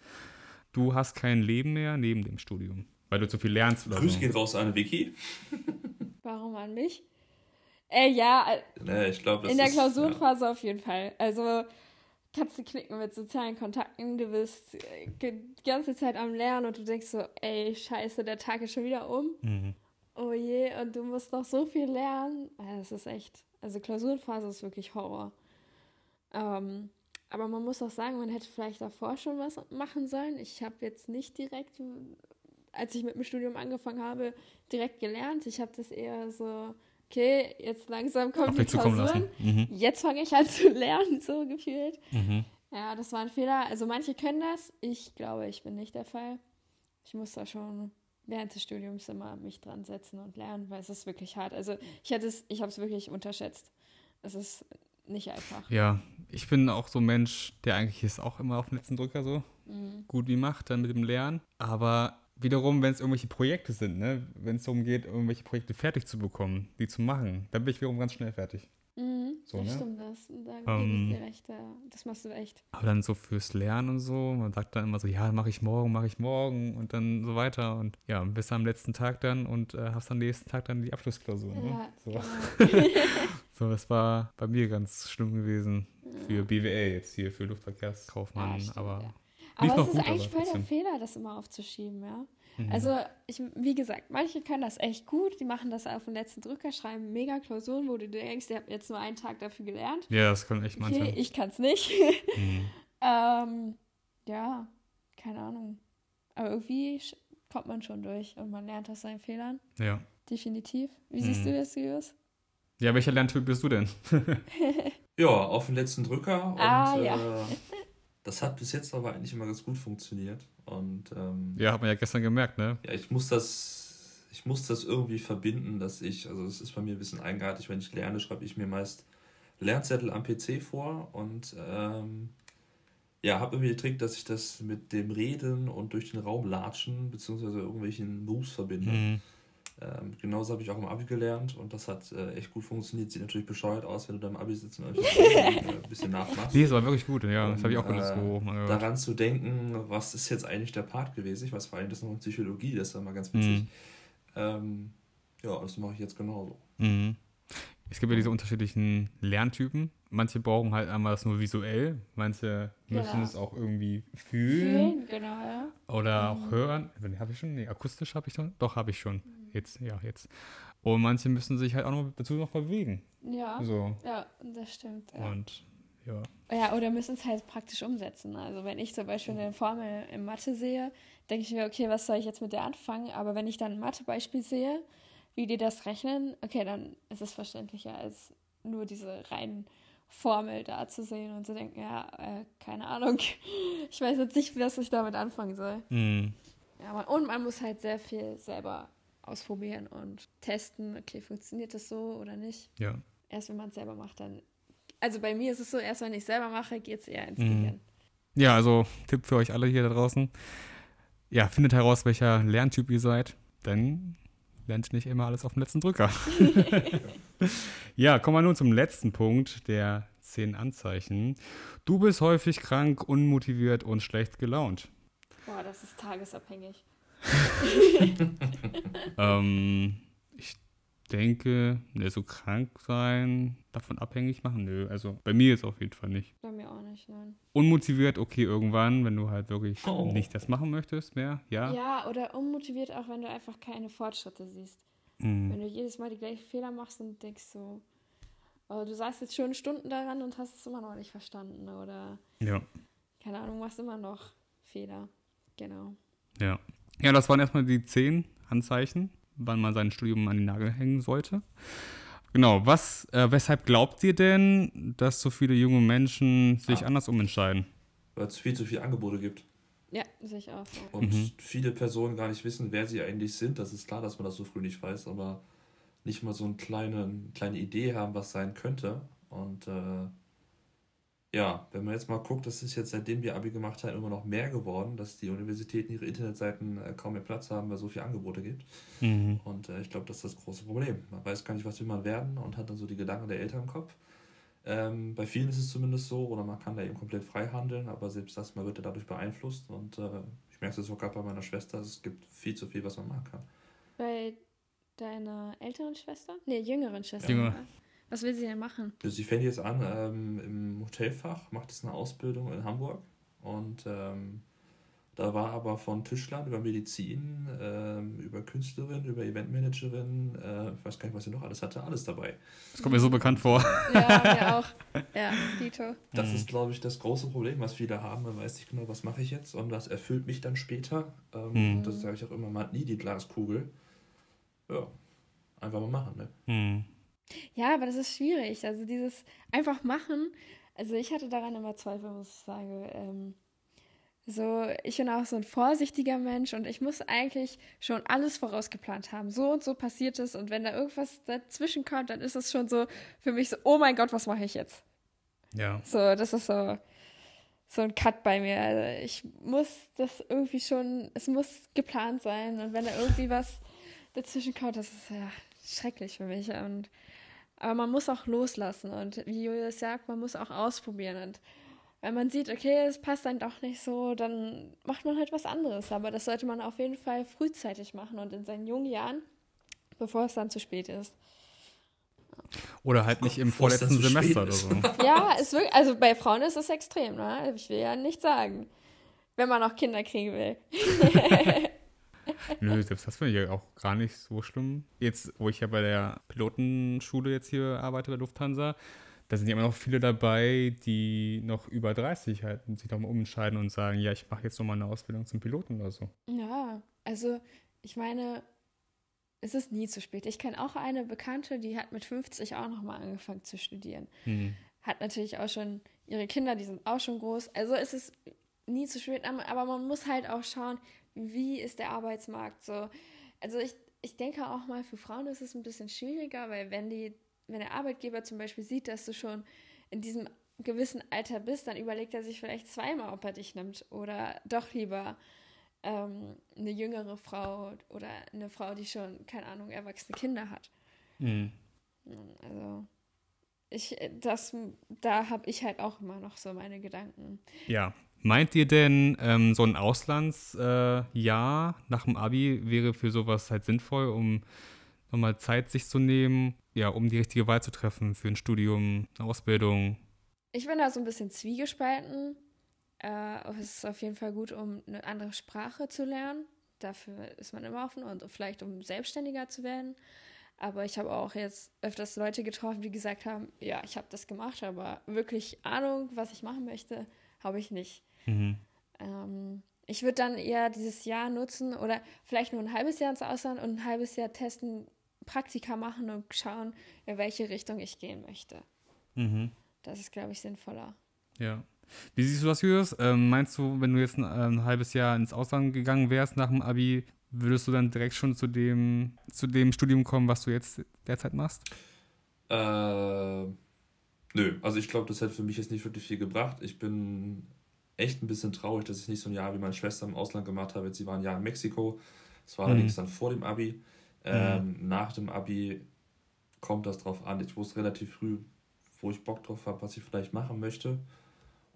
Du hast kein Leben mehr neben dem Studium, weil du zu viel lernst oder Grüße so. gehen raus an Vicky. Warum an mich? Äh, ja, äh, Nee, ich glaube, das in der ist, Klausurenphase auf jeden Fall. Also kannst du knicken mit sozialen Kontakten, du bist äh, die ganze Zeit am Lernen und du denkst so, ey, scheiße, der Tag ist schon wieder um. Mhm. Oh je, und du musst noch so viel lernen. Ja, Das ist echt, also Klausurenphase ist wirklich Horror. Ähm, aber man muss auch sagen, man hätte vielleicht davor schon was machen sollen. Ich habe jetzt nicht direkt, als ich mit dem Studium angefangen habe, direkt gelernt. Ich habe das eher so, okay, jetzt langsam kommen Auf die Klausuren. Mhm. Jetzt fange ich an zu lernen, so gefühlt. Mhm. Ja, das war ein Fehler. Also manche können das. Ich glaube, ich bin nicht der Fall. Ich muss da schon während des Studiums immer mich dran setzen und lernen, weil es ist wirklich hart. Also ich hätte es, ich habe es wirklich unterschätzt. Es ist nicht einfach. Ja, ich bin auch so ein Mensch, der eigentlich ist auch immer auf den letzten Drücker so Mhm. gut wie macht, dann mit dem Lernen. Aber wiederum, wenn es irgendwelche Projekte sind, ne, wenn es darum geht, irgendwelche Projekte fertig zu bekommen, die zu machen, dann bin ich wiederum ganz schnell fertig. Mhm, So, das ne? stimmt, das, da gebe Ähm, ich dir recht. Da, das machst du echt. Aber dann so fürs Lernen und so, man sagt dann immer so, ja, mache ich morgen, mache ich morgen und dann so weiter und ja, bis am letzten Tag dann und äh, hast am nächsten Tag dann die Abschlussklausur. Ne? Ja, So. genau. so, das war bei mir ganz schlimm gewesen für BWL jetzt hier, für Ja, Luftverkehrskaufmann, stimmt, aber ja. Aber es ist gut, eigentlich voll der. Fehler, das immer aufzuschieben, ja. Mhm. Also, ich, wie gesagt, manche können das echt gut, die machen das auf den letzten Drücker, schreiben mega Klausuren, wo du denkst, ihr habt jetzt nur einen Tag dafür gelernt. ja, das können echt manche. Okay, ich kann es nicht. Mhm. ähm, ja, keine Ahnung. Aber irgendwie kommt man schon durch und man lernt aus seinen Fehlern. Ja. Definitiv. Wie siehst Mhm. du das, Julius? Ja, welcher Lerntyp bist du denn? Ja, auf den letzten Drücker. Und, Ah, ja. äh, das hat bis jetzt aber eigentlich immer ganz gut funktioniert. Und ähm, Ja, hat man ja gestern gemerkt, ne? ja, ich muss das, ich muss das irgendwie verbinden, dass ich, also es ist bei mir ein bisschen eigenartig, wenn ich lerne, schreibe ich mir meist Lernzettel am PC vor und ähm, ja, habe irgendwie den Trick, dass ich das mit dem Reden und durch den Raum latschen, beziehungsweise irgendwelchen Moves verbinde. Mhm. Ähm, genauso habe ich auch im Abi gelernt und das hat äh, echt gut funktioniert. Sieht natürlich bescheuert aus, wenn du da im Abi sitzt und äh, ein bisschen nachmachst. Nee, es war wirklich gut, ja. Das habe ich auch alles so mal gehört. Daran zu denken, was ist jetzt eigentlich der Part gewesen? Ich weiß vor allem, das ist noch in Psychologie, das ist immer ganz witzig. Mhm. Ähm, ja, das mache ich jetzt genauso. Mhm. Es gibt ja diese unterschiedlichen Lerntypen. Manche brauchen halt einmal das nur visuell, manche müssen Genau. es auch irgendwie fühlen Fühlen, genau, ja. oder auch hören. Habe ich schon? Nee, akustisch habe ich schon. Doch, habe ich schon. Jetzt, ja, jetzt. Und manche müssen sich halt auch noch dazu noch bewegen. Ja, So. ja, das stimmt. Ja. Und ja. Ja, oder müssen es halt praktisch umsetzen. Also wenn ich zum Beispiel eine Formel in Mathe sehe, denke ich mir, okay, was soll ich jetzt mit der anfangen? Aber wenn ich dann ein Mathebeispiel sehe, wie die das rechnen, okay, dann ist es verständlicher, als nur diese reinen Formel da zu sehen und zu denken, ja, äh, keine Ahnung, ich weiß jetzt nicht, was ich damit anfangen soll. Mhm. Ja, man, und man muss halt sehr viel selber ausprobieren und testen, okay, funktioniert das so oder nicht. Ja. Erst wenn man es selber macht, dann. Also bei mir ist es so, erst wenn ich es selber mache, geht es eher ins Mhm. Gehirn. Ja, also Tipp für euch alle hier da draußen. Ja, findet heraus, welcher Lerntyp ihr seid, denn lernt nicht immer alles auf dem letzten Drücker. ja, kommen wir nun zum letzten Punkt der zehn Anzeichen. Du bist häufig krank, unmotiviert und schlecht gelaunt. Boah, das ist tagesabhängig. ähm, ich denke, ne, so krank sein, davon abhängig machen, nö. Also bei mir ist auf jeden Fall nicht. Bei mir auch nicht, nein. Unmotiviert, okay, irgendwann, wenn du halt wirklich Oh. nicht das machen möchtest mehr, ja. Ja, oder unmotiviert auch, wenn du einfach keine Fortschritte siehst. Mhm. Wenn du jedes Mal die gleichen Fehler machst und denkst so, oh, du saßt jetzt schon Stunden daran und hast es immer noch nicht verstanden. Oder, Ja. keine Ahnung, machst immer noch Fehler. Genau. Ja. Ja, das waren erstmal die zehn Anzeichen, wann man sein Studium an den Nagel hängen sollte. Genau, was, äh, weshalb glaubt ihr denn, dass so viele junge Menschen sich Ah. anders umentscheiden? Weil es viel zu viele Angebote gibt. Ja, sehe ich auch so. Und Mhm. viele Personen gar nicht wissen, wer sie eigentlich sind. Das ist klar, dass man das so früh nicht weiß, aber nicht mal so eine kleine, kleine Idee haben, was sein könnte. Und äh, ja, wenn man jetzt mal guckt, das ist jetzt seitdem wir Abi gemacht haben immer noch mehr geworden, dass die Universitäten ihre Internetseiten äh, kaum mehr Platz haben, weil es so viele Angebote gibt. Mhm. Und äh, ich glaube, das ist das große Problem. Man weiß gar nicht, was will man werden und hat dann so die Gedanken der Eltern im Kopf. Ähm, bei vielen ist es zumindest so, oder man kann da eben komplett frei handeln, aber selbst das, man wird ja dadurch beeinflusst. Und äh, ich merke es sogar bei meiner Schwester, es gibt viel zu viel, was man machen kann. Bei deiner älteren Schwester? Nee, jüngeren Schwester. Jünger. Was will sie denn machen? Sie fängt jetzt an ähm, im Hotelfach, macht jetzt eine Ausbildung in Hamburg und ähm, da war aber von Tischlern über Medizin, ähm, über Künstlerin, über Eventmanagerin, äh, ich weiß gar nicht, was sie noch alles hatte, alles dabei. Das kommt mir so bekannt vor. Ja, mir auch. Ja, Dito. Das Mhm. ist, glaube ich, das große Problem, was viele haben. Man weiß nicht genau, was mache ich jetzt und was erfüllt mich dann später. Ähm, Mhm. Das sage ich auch immer, man hat nie die Glaskugel. Ja, einfach mal machen. Ne? Mhm. Ja, aber das ist schwierig. Also dieses einfach machen. Also ich hatte daran immer Zweifel, muss ich sagen. Ähm, so, ich bin auch so ein vorsichtiger Mensch und ich muss eigentlich schon alles vorausgeplant haben. So und so passiert es und wenn da irgendwas dazwischen kommt, dann ist es schon so für mich so, oh mein Gott, was mache ich jetzt? Ja. So, das ist so, so ein Cut bei mir. Also ich muss das irgendwie schon, es muss geplant sein. Und wenn da irgendwie was dazwischen kommt, das ist ja schrecklich für mich. Und, aber man muss auch loslassen. Und wie Julius sagt, man muss auch ausprobieren. Und wenn man sieht, okay, es passt dann doch nicht so, dann macht man halt was anderes. Aber das sollte man auf jeden Fall frühzeitig machen und in seinen jungen Jahren, bevor es dann zu spät ist. Oder halt nicht im vorletzten Semester oder ist. so. Ja, es wirkt, also bei Frauen ist es extrem, ne? Ich will ja nicht sagen. Wenn man auch Kinder kriegen will. Nö, selbst das finde ich ja auch gar nicht so schlimm. Jetzt, wo ich ja bei der Pilotenschule jetzt hier arbeite, bei Lufthansa, da sind ja immer noch viele dabei, die noch über 30 halt sich nochmal umentscheiden und sagen, ja, ich mache jetzt nochmal eine Ausbildung zum Piloten oder so. Ja, also ich meine, es ist nie zu spät. Ich kenne auch eine Bekannte, die hat mit 50 auch nochmal angefangen zu studieren. Hm. Hat natürlich auch schon ihre Kinder, die sind auch schon groß. Also es ist nie zu spät, aber man muss halt auch schauen, wie ist der Arbeitsmarkt so. Also ich, ich denke auch mal, für Frauen ist es ein bisschen schwieriger, weil wenn die, wenn der Arbeitgeber zum Beispiel sieht, dass du schon in diesem gewissen Alter bist, dann überlegt er sich vielleicht zweimal, ob er dich nimmt oder doch lieber ähm, eine jüngere Frau oder eine Frau, die schon, keine Ahnung, erwachsene Kinder hat. Mhm. Also ich, das, da habe ich halt auch immer noch so meine Gedanken. Ja. Meint ihr denn, ähm, so ein Auslandsjahr äh, nach dem Abi wäre für sowas halt sinnvoll, um nochmal Zeit sich zu nehmen, ja, um die richtige Wahl zu treffen für ein Studium, eine Ausbildung? Ich bin da so ein bisschen zwiegespalten. Äh, es ist auf jeden Fall gut, um eine andere Sprache zu lernen. Dafür ist man immer offen und vielleicht um selbstständiger zu werden. Aber ich habe auch jetzt öfters Leute getroffen, die gesagt haben, ja, ich habe das gemacht, aber wirklich Ahnung, was ich machen möchte, habe ich nicht. Mhm. Ähm, ich würde dann eher dieses Jahr nutzen oder vielleicht nur ein halbes Jahr ins Ausland und ein halbes Jahr testen, Praktika machen und schauen, in welche Richtung ich gehen möchte. Mhm. Das ist, glaube ich, sinnvoller. Ja. Wie siehst du das, Julius? Ähm, meinst du, wenn du jetzt ein, ein, halbes Jahr ins Ausland gegangen wärst nach dem Abi, würdest du dann direkt schon zu dem, zu dem Studium kommen, was du jetzt derzeit machst? Äh, nö, also ich glaube, das hätte für mich jetzt nicht wirklich viel gebracht. Ich bin echt ein bisschen traurig, dass ich nicht so ein Jahr wie meine Schwester im Ausland gemacht habe. Sie war ein Jahr in Mexiko. Das war mhm. allerdings dann vor dem Abi. Ähm, mhm. Nach dem Abi kommt das drauf an. Ich wusste relativ früh, wo ich Bock drauf habe, was ich vielleicht machen möchte.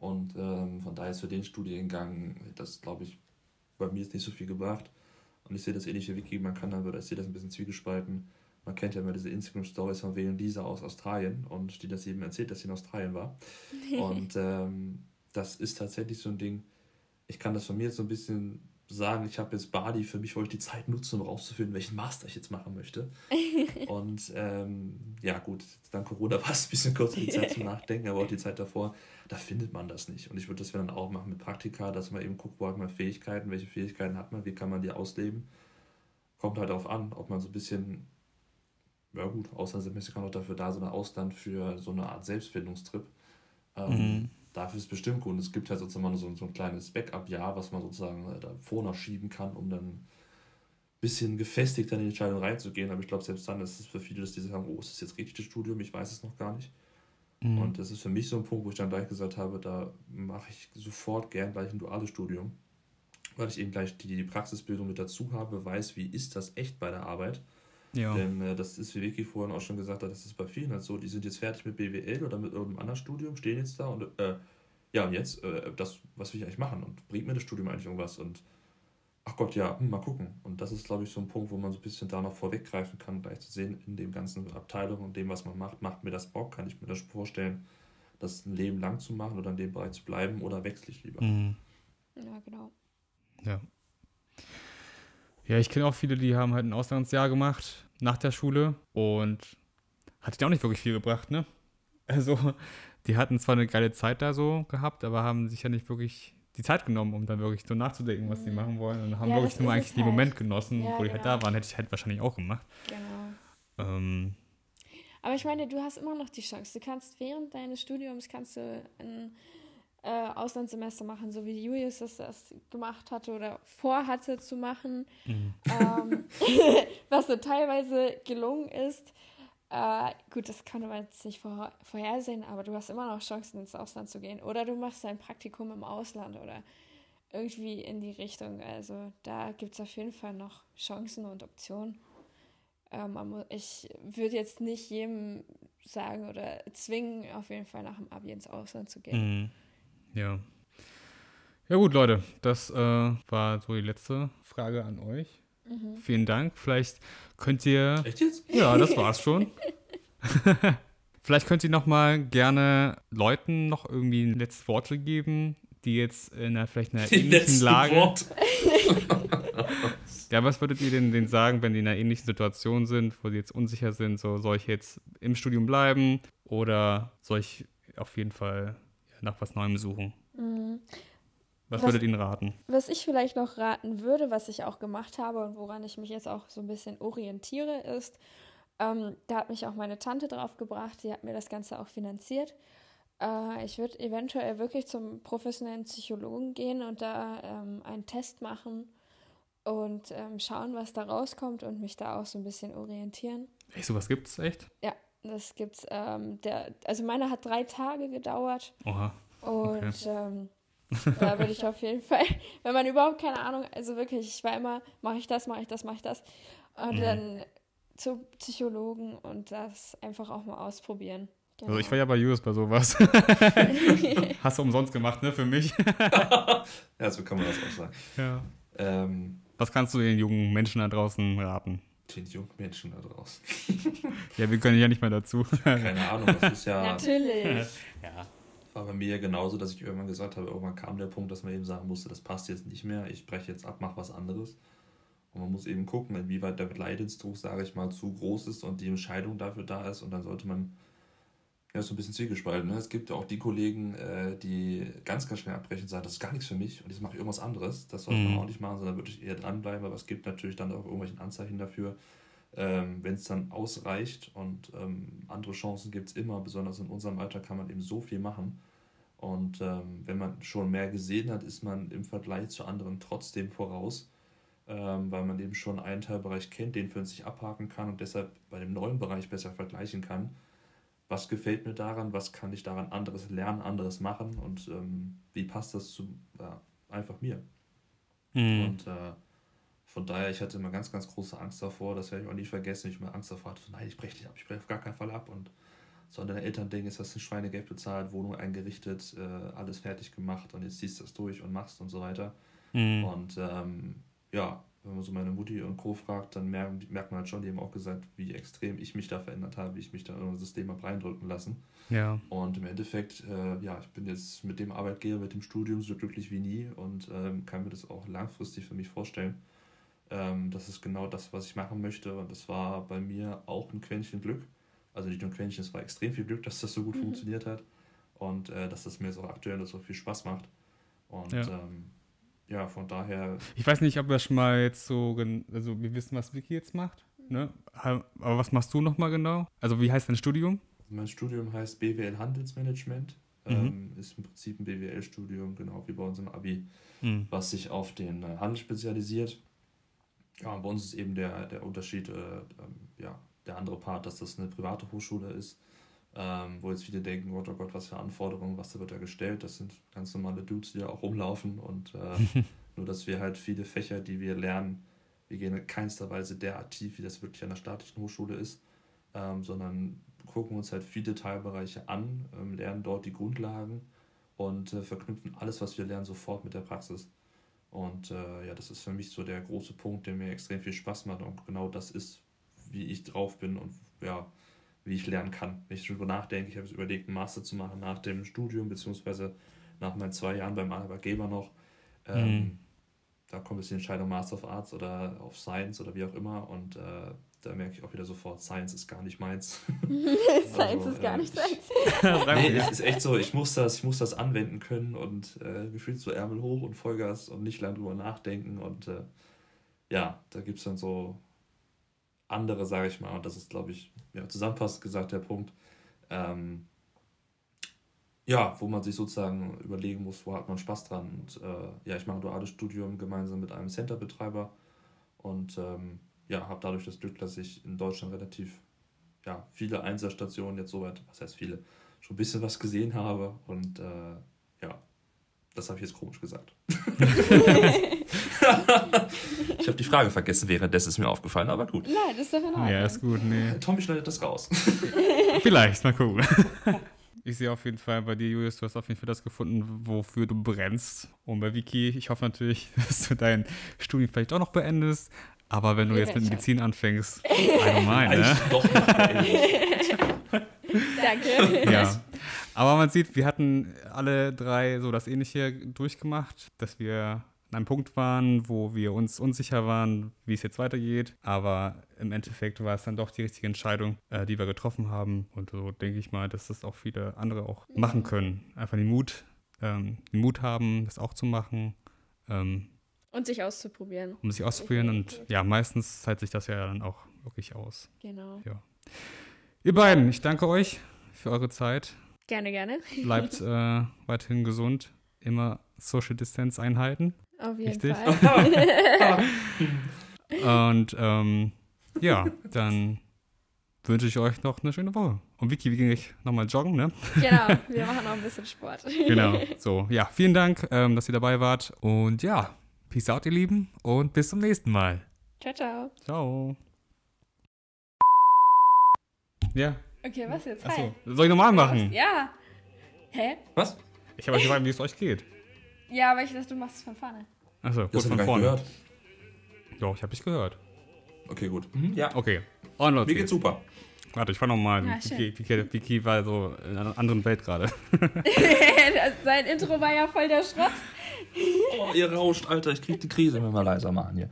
Und ähm, von daher ist für den Studiengang, das glaube ich, bei mir ist nicht so viel gebracht. Und ich sehe das ähnlich wie Vicky, man kann dann, oder ich sehe das ein bisschen zwiegespalten. Man kennt ja immer diese Instagram-Stories von Wählen Lisa aus Australien und die das eben erzählt, dass sie in Australien war. und ähm, das ist tatsächlich so ein Ding, ich kann das von mir jetzt so ein bisschen sagen, ich habe jetzt Bali, für mich wollte ich die Zeit nutzen, um rauszufinden, welchen Master ich jetzt machen möchte. und ähm, ja, gut, dann Corona war es ein bisschen kurz die Zeit zum Nachdenken, aber auch die Zeit davor, da findet man das nicht. Und ich würde das dann auch machen mit Praktika, dass man eben guckt, wo hat man Fähigkeiten, welche Fähigkeiten hat man, wie kann man die ausleben. Kommt halt darauf an, ob man so ein bisschen, ja gut, Auslandssemester kann auch dafür da sein, ein Ausland für so eine Art Selbstfindungstrip. Ähm, mhm dafür ist es bestimmt gut. Und es gibt halt sozusagen so, so ein kleines Backup-Jahr, was man sozusagen äh, davor noch schieben kann, um dann ein bisschen gefestigt in die Entscheidung reinzugehen. Aber ich glaube, selbst dann ist es für viele, dass die sagen, oh, ist das jetzt richtig das Studium? Ich weiß es noch gar nicht. Mhm. Und das ist für mich so ein Punkt, wo ich dann gleich gesagt habe, da mache ich sofort gern gleich ein duales Studium, weil ich eben gleich die, die Praxisbildung mit dazu habe, weiß, wie ist das echt bei der Arbeit ja. Denn äh, das ist, wie Vicky vorhin auch schon gesagt hat, das ist bei vielen halt so, die sind jetzt fertig mit BWL oder mit irgendeinem anderen Studium, stehen jetzt da und äh, ja, und jetzt, äh, das, was will ich eigentlich machen und bringt mir das Studium eigentlich irgendwas und ach Gott, ja, hm, mal gucken. Und das ist, glaube ich, so ein Punkt, wo man so ein bisschen da noch vorweggreifen kann, gleich zu sehen, in dem ganzen Abteilung und dem, was man macht, macht mir das Bock, kann ich mir das vorstellen, das ein Leben lang zu machen oder in dem Bereich zu bleiben oder wechsle ich lieber. Mhm. Ja, genau. Ja. Ja, ich kenne auch viele, die haben halt ein Auslandsjahr gemacht nach der Schule und hat ja auch nicht wirklich viel gebracht, ne? Also, die hatten zwar eine geile Zeit da so gehabt, aber haben sich ja nicht wirklich die Zeit genommen, um dann wirklich so nachzudenken, was sie mhm. machen wollen und haben ja, wirklich nur eigentlich den halt. Moment genossen, ja, wo die halt da genau. waren, hätte ich halt wahrscheinlich auch gemacht. Genau. Ähm, aber ich meine, du hast immer noch die Chance. Du kannst während deines Studiums kannst du ein äh, Auslandssemester machen, so wie Julius das, das gemacht hatte oder vorhatte zu machen, mhm. ähm, was so teilweise gelungen ist. Äh, gut, das kann man jetzt nicht vor, vorhersehen, aber du hast immer noch Chancen, ins Ausland zu gehen. Oder du machst dein Praktikum im Ausland oder irgendwie in die Richtung. Also da gibt es auf jeden Fall noch Chancen und Optionen. Ähm, ich würde jetzt nicht jedem sagen oder zwingen, auf jeden Fall nach dem Abi ins Ausland zu gehen. Mhm. Ja. Ja gut, Leute, das äh, war so die letzte Frage an euch. Mhm. Vielen Dank. Vielleicht könnt ihr. Echt jetzt? Ja, das war's schon. Vielleicht könnt ihr noch mal gerne Leuten noch irgendwie ein letztes Wort geben, die jetzt in einer vielleicht einer die ähnlichen Lage. Wort. ja, was würdet ihr denn denen sagen, wenn die in einer ähnlichen Situation sind, wo sie jetzt unsicher sind? So, soll ich jetzt im Studium bleiben oder soll ich auf jeden Fall nach was Neuem suchen. Mhm. Was, was würdet ihr Ihnen raten? Was ich vielleicht noch raten würde, was ich auch gemacht habe und woran ich mich jetzt auch so ein bisschen orientiere, ist, ähm, da hat mich auch meine Tante drauf gebracht, die hat mir das Ganze auch finanziert. Äh, ich würde eventuell wirklich zum professionellen Psychologen gehen und da ähm, einen Test machen und ähm, schauen, was da rauskommt und mich da auch so ein bisschen orientieren. Echt, sowas gibt's echt? Ja, das gibt's. Ähm, der, also meine hat drei Tage gedauert. Oha. Okay. Und ähm, Da würde ich auf jeden Fall, wenn man überhaupt keine Ahnung, also wirklich, ich war immer, mache ich das, mache ich das, mache ich das. Und Mhm. dann zu Psychologen und das einfach auch mal ausprobieren. Genau. Also ich war ja bei Jus bei sowas. Hast du umsonst gemacht, ne, für mich. Ja, so kann man das auch sagen. Ja. Ähm, Was kannst du den jungen Menschen da draußen raten? Den jungen Menschen da draußen. Ja, wir können ja nicht mehr dazu. Keine Ahnung, das ist ja, Natürlich. ja. war bei mir ja genauso, dass ich irgendwann gesagt habe, irgendwann kam der Punkt, dass man eben sagen musste, das passt jetzt nicht mehr, ich breche jetzt ab, mach was anderes. Und man muss eben gucken, inwieweit der Leidensdruck, sage ich mal, zu groß ist und die Entscheidung dafür da ist. Und dann sollte man ja so ein bisschen zwiegespalten. Ne? Es gibt ja auch die Kollegen, äh, die ganz, ganz schnell abbrechen und sagen, das ist gar nichts für mich und jetzt mache ich irgendwas anderes. Das sollte Mhm. man auch nicht machen, sondern wirklich eher dranbleiben. Aber es gibt natürlich dann auch irgendwelche Anzeichen dafür, ähm, wenn es dann ausreicht und ähm, andere Chancen gibt es immer, besonders in unserem Alter kann man eben so viel machen. Und ähm, wenn man schon mehr gesehen hat, ist man im Vergleich zu anderen trotzdem voraus, ähm, weil man eben schon einen Teilbereich kennt, den für sich abhaken kann und deshalb bei dem neuen Bereich besser vergleichen kann. Was gefällt mir daran, was kann ich daran anderes lernen, anderes machen und ähm, wie passt das zu ja, einfach mir. Mhm. Und äh, von daher, ich hatte immer ganz, ganz große Angst davor, das werde ich auch nie vergessen, ich immer Angst davor hatte, so, nein, ich breche nicht ab, ich breche auf gar keinen Fall ab. Und so an deine Eltern denken, jetzt hast du ein Schweinegeld bezahlt, Wohnung eingerichtet, äh, alles fertig gemacht und jetzt ziehst du das durch und machst und so weiter. Mhm. Und ähm, ja, wenn man so meine Mutti und Co. fragt, dann merkt man halt schon, die haben auch gesagt, wie extrem ich mich da verändert habe, wie ich mich da in unser System habe reindrücken lassen. Ja. Und im Endeffekt, äh, ja, ich bin jetzt mit dem Arbeitgeber, mit dem Studium so glücklich wie nie und ähm, kann mir das auch langfristig für mich vorstellen. Ähm, das ist genau das, was ich machen möchte. Und das war bei mir auch ein Quäntchen Glück. Also nicht nur ein Quäntchen, es war extrem viel Glück, dass das so gut Mhm. funktioniert hat. Und äh, dass das mir jetzt auch aktuell so viel Spaß macht. Und Ja. ja, ähm, ja von daher, Ich weiß nicht, ob wir schon mal jetzt so, also wir wissen, was Vicky jetzt macht, ne? Aber was machst du nochmal genau? Also wie heißt dein Studium? mein Studium heißt BWL Handelsmanagement. Mhm. Ähm, ist im Prinzip ein BWL-Studium, genau wie bei uns im Abi. Mhm. was sich auf den äh, Handel spezialisiert. Ja, und bei uns ist eben der, der Unterschied, äh, ähm, ja, der andere Part, dass das eine private Hochschule ist, ähm, wo jetzt viele denken, Gott, oh Gott, was für Anforderungen, was da wird da gestellt. Das sind ganz normale Dudes, die da auch rumlaufen und äh, nur, dass wir halt viele Fächer, die wir lernen, wir gehen in keinster Weise derart tief, wie das wirklich an der staatlichen Hochschule ist, ähm, sondern gucken uns halt viele Teilbereiche an, ähm, lernen dort die Grundlagen und äh, verknüpfen alles, was wir lernen, sofort mit der Praxis. Und äh, ja, das ist für mich so der große Punkt, der mir extrem viel Spaß macht und genau das ist, wie ich drauf bin und ja, wie ich lernen kann. Wenn ich darüber nachdenke, ich habe jetzt überlegt, einen Master zu machen nach dem Studium, beziehungsweise nach meinen zwei Jahren beim Arbeitgeber noch. Ähm, Mhm. Da kommt jetzt die Entscheidung Master of Arts oder of Science oder wie auch immer und äh, da merke ich auch wieder sofort, Science ist gar nicht meins. Science Also, ist gar äh, nicht seins. Nee, es ist echt so, ich muss das, ich muss das anwenden können und äh, gefühlt so Ärmel hoch und Vollgas und nicht lange drüber nachdenken. Und äh, ja, da gibt es dann so andere, sage ich mal, und das ist, glaube ich, ja, zusammenfassend gesagt der Punkt, ähm, ja, wo man sich sozusagen überlegen muss, wo hat man Spaß dran. Und äh, ja, ich mache ein duales Studium gemeinsam mit einem Centerbetreiber und ähm, ja, habe dadurch das Glück, dass ich in Deutschland relativ ja, viele Einsatzstationen jetzt soweit, was heißt viele, schon ein bisschen was gesehen habe und äh, ja, das habe ich jetzt komisch gesagt. ich habe die Frage vergessen, währenddessen ist mir aufgefallen, aber gut. Nein, das ist doch in Ordnung. Ja, ist gut, nee. Tommy schneidet das raus. Vielleicht, mal gucken. Ich sehe auf jeden Fall bei dir, Julius, du hast auf jeden Fall das gefunden, wofür du brennst. Und bei Vicky, ich hoffe natürlich, dass du dein Studium vielleicht auch noch beendest. Aber wenn du Ja, jetzt mit schon. Medizin anfängst, allgemein, ne? Doch nicht. Danke. Ja. Aber man sieht, wir hatten alle drei so das Ähnliche durchgemacht, dass wir an einem Punkt waren, wo wir uns unsicher waren, wie es jetzt weitergeht. Aber im Endeffekt war es dann doch die richtige Entscheidung, äh, die wir getroffen haben. Und so denke ich mal, dass das auch viele andere auch machen können. Einfach den Mut, ähm, den Mut haben, das auch zu machen. Ähm, Und sich auszuprobieren. um sich auszuprobieren. Und ja, meistens zahlt sich das ja dann auch wirklich aus. Genau. Ihr beiden, ich danke euch für eure Zeit. Gerne, gerne. Bleibt äh, weiterhin gesund. Immer Social Distance einhalten. Auf jeden Richtig. Fall. Und ähm, ja, dann wünsche ich euch noch eine schöne Woche. Und Vicky, wie ging ich nochmal joggen, ne? Genau, wir machen noch ein bisschen Sport. Genau. So, ja, vielen Dank, ähm, dass ihr dabei wart. Und ja, peace out, ihr Lieben. Und bis zum nächsten Mal. Ciao, ciao. Ciao. Ja. Okay, was jetzt? Achso. Soll ich nochmal machen? Ja. Hä? Was? Ich habe euch gefragt, wie es euch geht. Ja, aber ich dachte, du machst es von vorne. Achso, gut Das von vorne. gehört. Doch, ich habe dich gehört. Okay, gut. Mhm, ja. Okay. Und los Mir geht's geht's. super. Warte, ich fange nochmal. Ja, schön. Vicky, Vicky, Vicky war so in einer anderen Welt gerade. Sein Intro war ja voll der Schrott. Oh, ihr rauscht, Alter. Ich krieg die Krise, wenn wir leiser machen hier.